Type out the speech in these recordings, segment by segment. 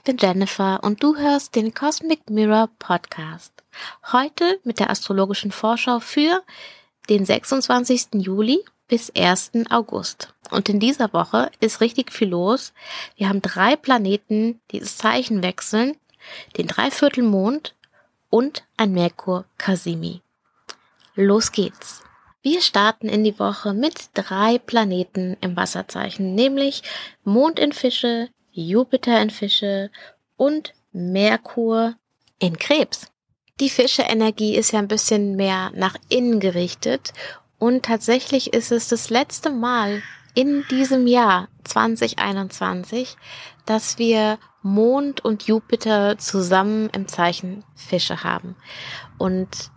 ich bin Jennifer und du hörst den Cosmic Mirror Podcast. Heute mit der astrologischen Vorschau für den 26. Juli bis 1. August. Und in dieser Woche ist richtig viel los. Wir haben drei Planeten, die das Zeichen wechseln, den Dreiviertelmond und ein Merkur Kasimi. Los geht's. Wir starten in die Woche mit drei Planeten im Wasserzeichen, nämlich Mond in Fische, Jupiter in Fische und Merkur in Krebs. Die Fische-Energie ist ja ein bisschen mehr nach innen gerichtet und tatsächlich ist es das letzte Mal in diesem Jahr 2021, dass wir Mond und Jupiter zusammen im Zeichen Fische haben. Und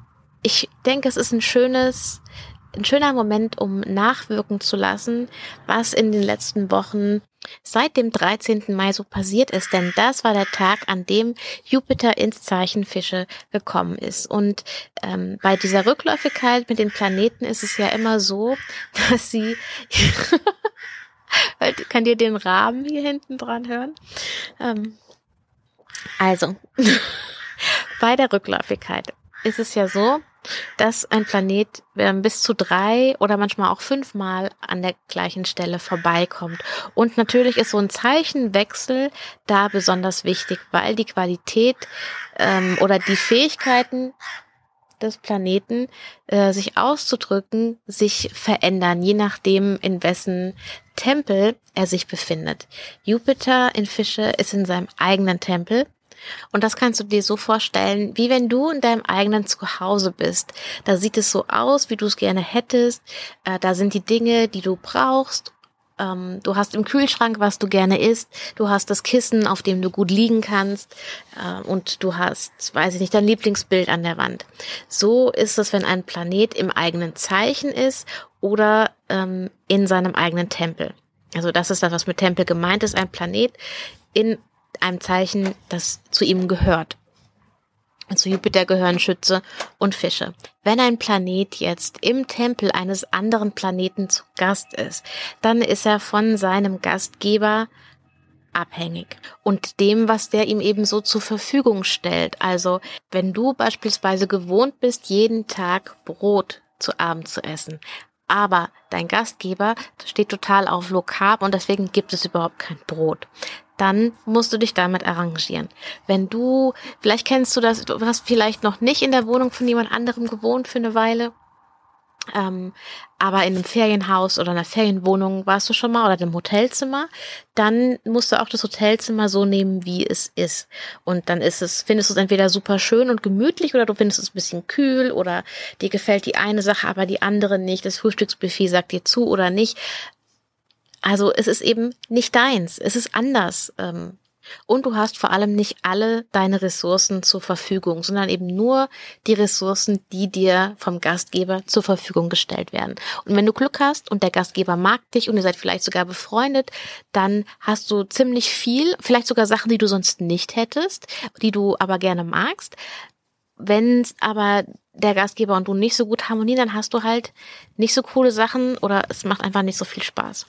ich denke, es ist ein schönes ein schöner Moment, um nachwirken zu lassen, was in den letzten Wochen seit dem 13. Mai so passiert ist, denn das war der Tag, an dem Jupiter ins Zeichen Fische gekommen ist. Und ähm, bei dieser Rückläufigkeit mit den Planeten ist es ja immer so, dass sie kann dir den Rahmen hier hinten dran hören? Ähm, also, bei der Rückläufigkeit ist es ja so, dass ein Planet äh, bis zu drei oder manchmal auch fünfmal an der gleichen Stelle vorbeikommt. Und natürlich ist so ein Zeichenwechsel da besonders wichtig, weil die Qualität ähm, oder die Fähigkeiten des Planeten, äh, sich auszudrücken, sich verändern, je nachdem, in wessen Tempel er sich befindet. Jupiter in Fische ist in seinem eigenen Tempel und das kannst du dir so vorstellen, wie wenn du in deinem eigenen Zuhause bist. Da sieht es so aus, wie du es gerne hättest. Äh, da sind die Dinge, die du brauchst. Ähm, du hast im Kühlschrank, was du gerne isst. Du hast das Kissen, auf dem du gut liegen kannst. Äh, und du hast, weiß ich nicht, dein Lieblingsbild an der Wand. So ist es, wenn ein Planet im eigenen Zeichen ist oder ähm, in seinem eigenen Tempel. Also das ist das, was mit Tempel gemeint ist. Ein Planet in einem Zeichen, das zu ihm gehört. Zu Jupiter gehören Schütze und Fische. Wenn ein Planet jetzt im Tempel eines anderen Planeten zu Gast ist, dann ist er von seinem Gastgeber abhängig und dem, was der ihm eben so zur Verfügung stellt. Also wenn du beispielsweise gewohnt bist, jeden Tag Brot zu Abend zu essen, aber dein Gastgeber steht total auf Low Carb und deswegen gibt es überhaupt kein Brot dann musst du dich damit arrangieren. Wenn du, vielleicht kennst du das, du hast vielleicht noch nicht in der Wohnung von jemand anderem gewohnt für eine Weile, ähm, aber in einem Ferienhaus oder einer Ferienwohnung warst du schon mal oder einem Hotelzimmer, dann musst du auch das Hotelzimmer so nehmen, wie es ist. Und dann ist es, findest du es entweder super schön und gemütlich oder du findest es ein bisschen kühl oder dir gefällt die eine Sache, aber die andere nicht. Das Frühstücksbuffet sagt dir zu oder nicht. Also es ist eben nicht deins, es ist anders. Ähm, und du hast vor allem nicht alle deine Ressourcen zur Verfügung, sondern eben nur die Ressourcen, die dir vom Gastgeber zur Verfügung gestellt werden. Und wenn du Glück hast und der Gastgeber mag dich und ihr seid vielleicht sogar befreundet, dann hast du ziemlich viel, vielleicht sogar Sachen, die du sonst nicht hättest, die du aber gerne magst. Wenn aber der Gastgeber und du nicht so gut harmonieren, dann hast du halt nicht so coole Sachen oder es macht einfach nicht so viel Spaß.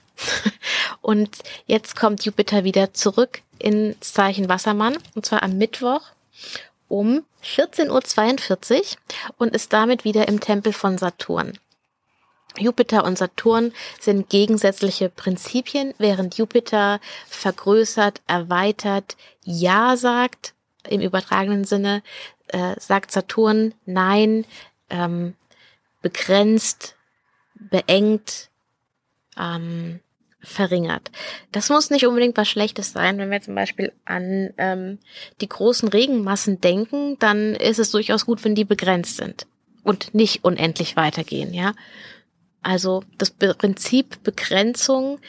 und jetzt kommt Jupiter wieder zurück ins Zeichen Wassermann und zwar am Mittwoch um 14.42 Uhr und ist damit wieder im Tempel von Saturn. Jupiter und Saturn sind gegensätzliche Prinzipien, während Jupiter vergrößert, erweitert, Ja sagt im übertragenen Sinne, äh, sagt Saturn nein, ähm, begrenzt, beengt, ähm, verringert. Das muss nicht unbedingt was Schlechtes sein. Wenn wir zum Beispiel an ähm, die großen Regenmassen denken, dann ist es durchaus gut, wenn die begrenzt sind und nicht unendlich weitergehen, ja. Also das Prinzip Begrenzung,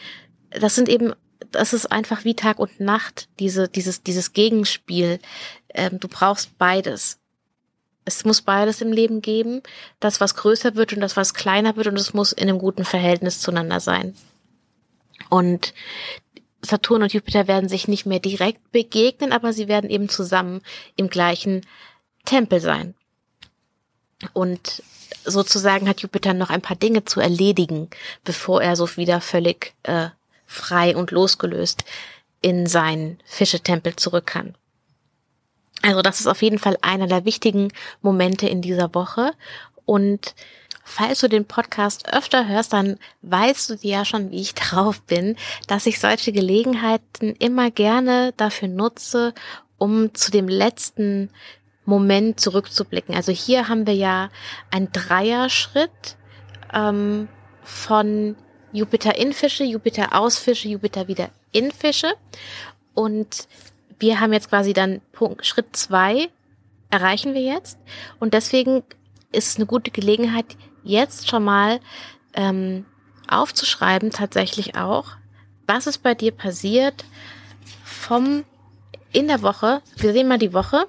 das sind eben, das ist einfach wie Tag und Nacht, diese, dieses, dieses Gegenspiel. Ähm, du brauchst beides. Es muss beides im Leben geben. Das, was größer wird und das, was kleiner wird und es muss in einem guten Verhältnis zueinander sein. Und Saturn und Jupiter werden sich nicht mehr direkt begegnen, aber sie werden eben zusammen im gleichen Tempel sein. Und sozusagen hat Jupiter noch ein paar Dinge zu erledigen, bevor er so wieder völlig äh, frei und losgelöst in seinen Fischetempel zurück kann. Also das ist auf jeden Fall einer der wichtigen Momente in dieser Woche. Und falls du den Podcast öfter hörst, dann weißt du ja schon, wie ich drauf bin, dass ich solche Gelegenheiten immer gerne dafür nutze, um zu dem letzten Moment zurückzublicken. Also hier haben wir ja einen Dreierschritt ähm, von Jupiter in Fische, Jupiter aus Fische, Jupiter wieder in Fische. Und wir haben jetzt quasi dann Punkt, Schritt zwei erreichen wir jetzt. Und deswegen ist es eine gute Gelegenheit, jetzt schon mal ähm, aufzuschreiben, tatsächlich auch, was ist bei dir passiert vom in der Woche, wir sehen mal die Woche,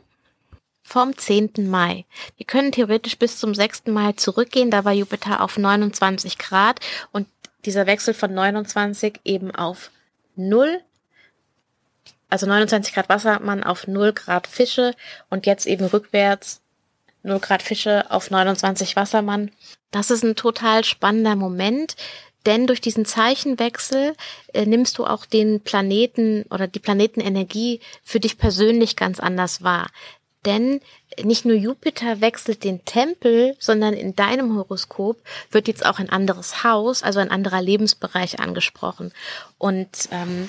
vom 10. Mai. Wir können theoretisch bis zum 6. Mai zurückgehen, da war Jupiter auf 29 Grad und dieser Wechsel von 29 eben auf 0, also 29 Grad Wassermann auf 0 Grad Fische und jetzt eben rückwärts 0 Grad Fische auf 29 Wassermann. Das ist ein total spannender Moment, denn durch diesen Zeichenwechsel äh, nimmst du auch den Planeten oder die Planetenenergie für dich persönlich ganz anders wahr. Denn nicht nur Jupiter wechselt den Tempel, sondern in deinem Horoskop wird jetzt auch ein anderes Haus, also ein anderer Lebensbereich angesprochen. Und ähm,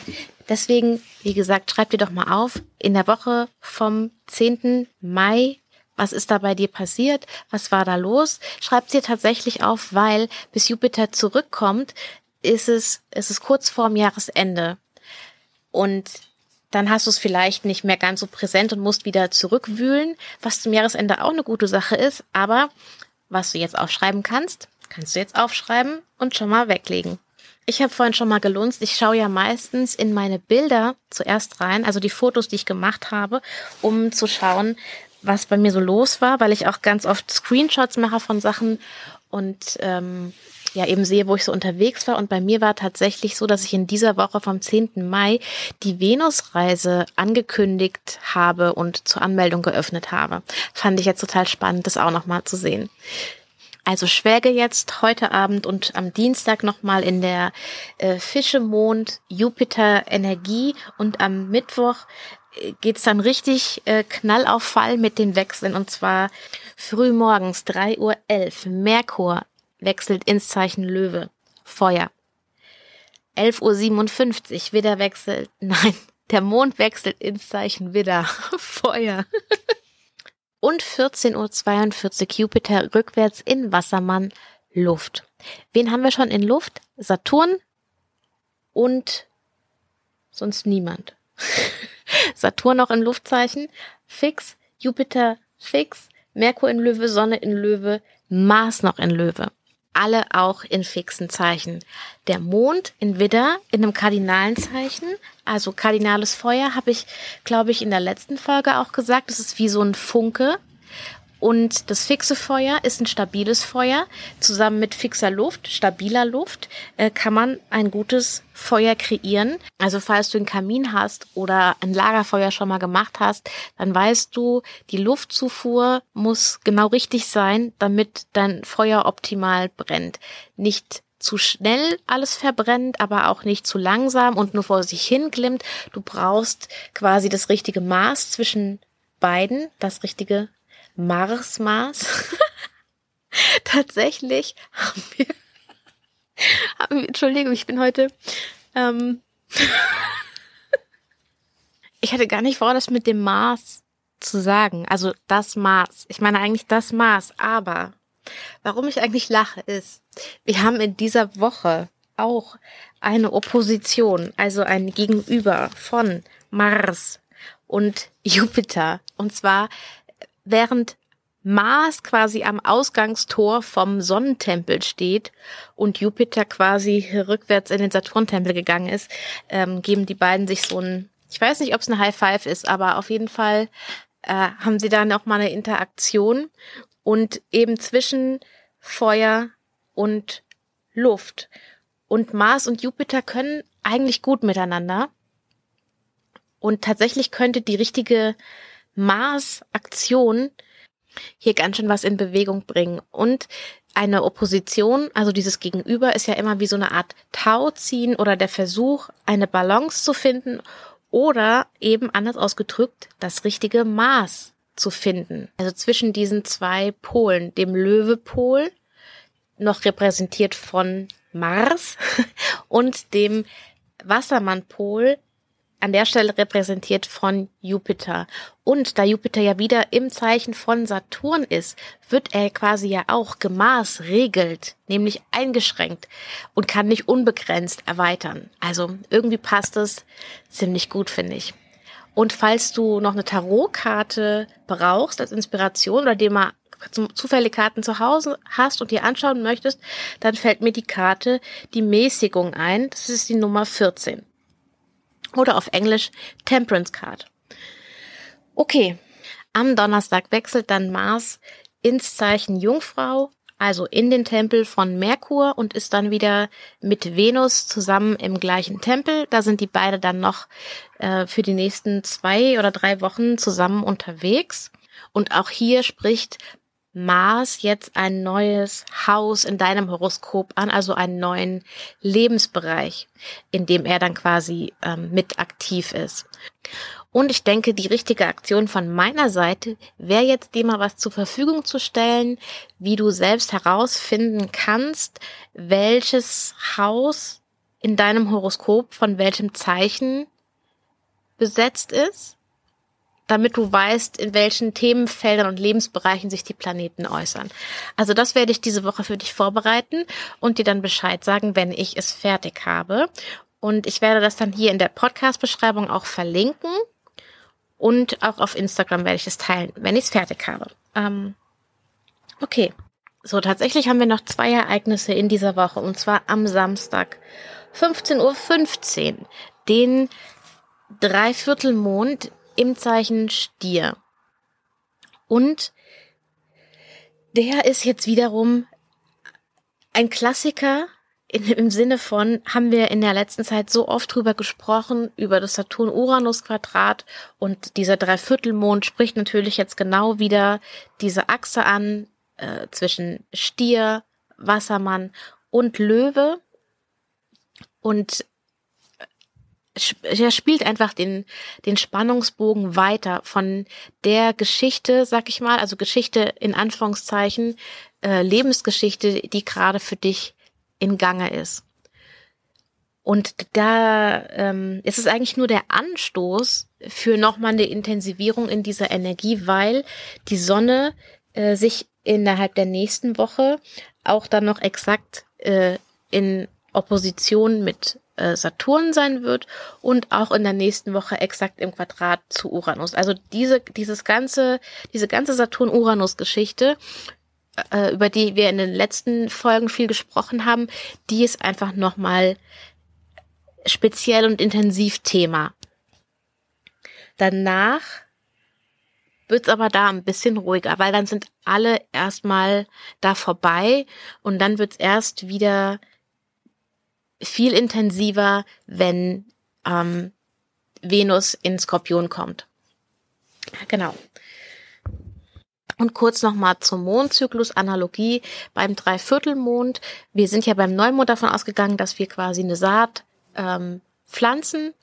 deswegen, wie gesagt, schreib dir doch mal auf, in der Woche vom 10. Mai was ist da bei dir passiert? Was war da los? Schreib dir tatsächlich auf, weil bis Jupiter zurückkommt, ist es, ist es kurz vorm Jahresende. Und dann hast du es vielleicht nicht mehr ganz so präsent und musst wieder zurückwühlen, was zum Jahresende auch eine gute Sache ist. Aber was du jetzt aufschreiben kannst, kannst du jetzt aufschreiben und schon mal weglegen. Ich habe vorhin schon mal gelunzt. Ich schaue ja meistens in meine Bilder zuerst rein, also die Fotos, die ich gemacht habe, um zu schauen, was bei mir so los war, weil ich auch ganz oft Screenshots mache von Sachen und ähm, ja eben sehe, wo ich so unterwegs war. Und bei mir war tatsächlich so, dass ich in dieser Woche vom 10. Mai die Venusreise angekündigt habe und zur Anmeldung geöffnet habe. Fand ich jetzt total spannend, das auch nochmal zu sehen. Also schwelge jetzt heute Abend und am Dienstag nochmal in der äh, Fischemond Jupiter Energie und am Mittwoch äh, geht's dann richtig äh, knall Fall mit den Wechseln und zwar früh morgens 3.11 Uhr Merkur wechselt ins Zeichen Löwe. Feuer. 11.57 Uhr, Widder wechselt, nein, der Mond wechselt ins Zeichen Widder. Feuer. Und 14.42 Uhr Jupiter rückwärts in Wassermann Luft. Wen haben wir schon in Luft? Saturn und sonst niemand. Saturn noch in Luftzeichen, fix, Jupiter fix, Merkur in Löwe, Sonne in Löwe, Mars noch in Löwe alle auch in fixen Zeichen. Der Mond in Widder in einem kardinalen Zeichen, also kardinales Feuer, habe ich, glaube ich, in der letzten Folge auch gesagt. Das ist wie so ein Funke, und das fixe Feuer ist ein stabiles Feuer. Zusammen mit fixer Luft, stabiler Luft, äh, kann man ein gutes Feuer kreieren. Also falls du einen Kamin hast oder ein Lagerfeuer schon mal gemacht hast, dann weißt du, die Luftzufuhr muss genau richtig sein, damit dein Feuer optimal brennt. Nicht zu schnell alles verbrennt, aber auch nicht zu langsam und nur vor sich hin glimmt. Du brauchst quasi das richtige Maß zwischen beiden, das richtige Marsmaß. Tatsächlich haben wir, haben wir, Entschuldigung, ich bin heute, ähm, ich hatte gar nicht vor, das mit dem Maß zu sagen. Also das Maß. Ich meine eigentlich das Maß. Aber warum ich eigentlich lache ist, wir haben in dieser Woche auch eine Opposition, also ein Gegenüber von Mars und Jupiter. Und zwar während Mars quasi am Ausgangstor vom Sonnentempel steht und Jupiter quasi rückwärts in den Saturntempel gegangen ist, ähm, geben die beiden sich so ein, ich weiß nicht, ob es eine High Five ist, aber auf jeden Fall äh, haben sie da noch mal eine Interaktion und eben zwischen Feuer und Luft. Und Mars und Jupiter können eigentlich gut miteinander. Und tatsächlich könnte die richtige Mars-Aktion hier ganz schön was in Bewegung bringen. Und eine Opposition, also dieses Gegenüber, ist ja immer wie so eine Art Tauziehen oder der Versuch, eine Balance zu finden oder eben anders ausgedrückt das richtige Maß zu finden. Also zwischen diesen zwei Polen, dem Löwepol, noch repräsentiert von Mars, und dem Wassermannpol, an der Stelle repräsentiert von Jupiter. Und da Jupiter ja wieder im Zeichen von Saturn ist, wird er quasi ja auch gemaßregelt, nämlich eingeschränkt und kann nicht unbegrenzt erweitern. Also irgendwie passt es ziemlich gut, finde ich. Und falls du noch eine Tarotkarte brauchst als Inspiration oder dir mal zufällige Karten zu Hause hast und dir anschauen möchtest, dann fällt mir die Karte die Mäßigung ein. Das ist die Nummer 14. Oder auf Englisch Temperance Card. Okay, am Donnerstag wechselt dann Mars ins Zeichen Jungfrau also in den Tempel von Merkur und ist dann wieder mit Venus zusammen im gleichen Tempel. Da sind die beide dann noch äh, für die nächsten zwei oder drei Wochen zusammen unterwegs. Und auch hier spricht Mars jetzt ein neues Haus in deinem Horoskop an, also einen neuen Lebensbereich, in dem er dann quasi ähm, mit aktiv ist. Und ich denke, die richtige Aktion von meiner Seite wäre jetzt, dir mal was zur Verfügung zu stellen, wie du selbst herausfinden kannst, welches Haus in deinem Horoskop von welchem Zeichen besetzt ist, damit du weißt, in welchen Themenfeldern und Lebensbereichen sich die Planeten äußern. Also das werde ich diese Woche für dich vorbereiten und dir dann Bescheid sagen, wenn ich es fertig habe. Und ich werde das dann hier in der Podcast-Beschreibung auch verlinken. Und auch auf Instagram werde ich es teilen, wenn ich es fertig habe. Ähm, okay. So, tatsächlich haben wir noch zwei Ereignisse in dieser Woche. Und zwar am Samstag, 15.15 Uhr, 15, den Dreiviertelmond im Zeichen Stier. Und der ist jetzt wiederum ein Klassiker in, im Sinne von, haben wir in der letzten Zeit so oft drüber gesprochen, über das Saturn-Uranus-Quadrat und dieser Dreiviertelmond spricht natürlich jetzt genau wieder diese Achse an äh, zwischen Stier, Wassermann und Löwe und er spielt einfach den, den Spannungsbogen weiter von der Geschichte, sag ich mal, also Geschichte in Anführungszeichen, äh, Lebensgeschichte, die gerade für dich in Gange ist. Und da ähm, ist es eigentlich nur der Anstoß für nochmal eine Intensivierung in dieser Energie, weil die Sonne äh, sich innerhalb der nächsten Woche auch dann noch exakt äh, in Opposition mit äh, Saturn sein wird und auch in der nächsten Woche exakt im Quadrat zu Uranus. Also diese, dieses ganze, diese ganze Saturn-Uranus-Geschichte äh, über die wir in den letzten Folgen viel gesprochen haben, die ist einfach nochmal speziell und intensiv Thema. Danach wird's aber da ein bisschen ruhiger, weil dann sind alle erstmal da vorbei und dann wird's erst wieder viel intensiver, wenn ähm, Venus in Skorpion kommt. Genau. Und kurz nochmal zum Mondzyklus, Analogie beim Dreiviertelmond. Wir sind ja beim Neumond davon ausgegangen, dass wir quasi eine Saat ähm, pflanzen,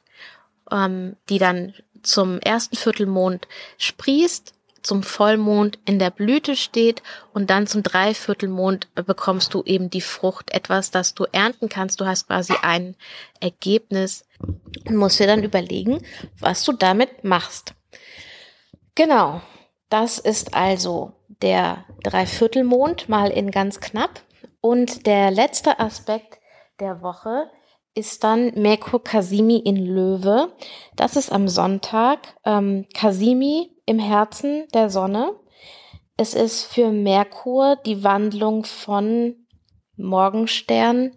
ähm, die dann zum ersten Viertelmond sprießt, zum Vollmond in der Blüte steht und dann zum Dreiviertelmond bekommst du eben die Frucht, etwas, das du ernten kannst. Du hast quasi ein Ergebnis und musst dir dann überlegen, was du damit machst. Genau. Das ist also der Dreiviertelmond mal in ganz knapp. Und der letzte Aspekt der Woche ist dann Merkur Kasimi in Löwe. Das ist am Sonntag. Ähm, Kasimi im Herzen der Sonne. Es ist für Merkur die Wandlung von Morgenstern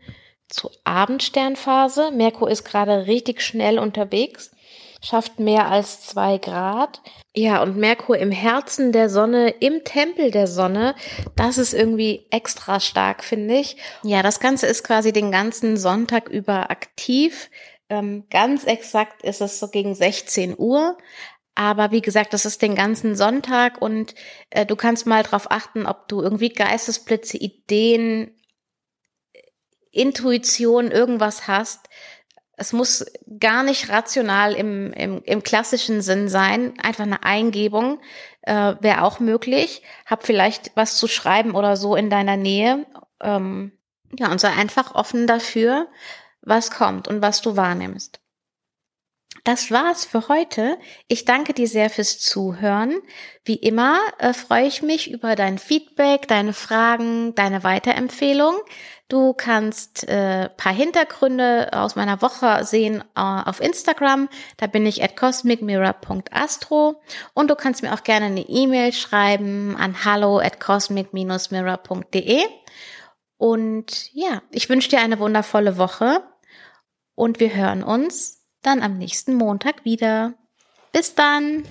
zu Abendsternphase. Merkur ist gerade richtig schnell unterwegs schafft mehr als zwei Grad. Ja, und Merkur im Herzen der Sonne, im Tempel der Sonne, das ist irgendwie extra stark, finde ich. Ja, das Ganze ist quasi den ganzen Sonntag über aktiv. Ähm, ganz exakt ist es so gegen 16 Uhr. Aber wie gesagt, das ist den ganzen Sonntag und äh, du kannst mal drauf achten, ob du irgendwie Geistesblitze, Ideen, Intuition, irgendwas hast, es muss gar nicht rational im, im, im klassischen Sinn sein. Einfach eine Eingebung äh, wäre auch möglich. Hab vielleicht was zu schreiben oder so in deiner Nähe. Ähm, ja, und sei einfach offen dafür, was kommt und was du wahrnimmst. Das war's für heute. Ich danke dir sehr fürs Zuhören. Wie immer äh, freue ich mich über dein Feedback, deine Fragen, deine Weiterempfehlung. Du kannst äh, paar Hintergründe aus meiner Woche sehen äh, auf Instagram. Da bin ich at cosmicmirror.astro und du kannst mir auch gerne eine E-Mail schreiben an hallo at cosmic-mirror.de. Und ja, ich wünsche dir eine wundervolle Woche und wir hören uns dann am nächsten Montag wieder. Bis dann!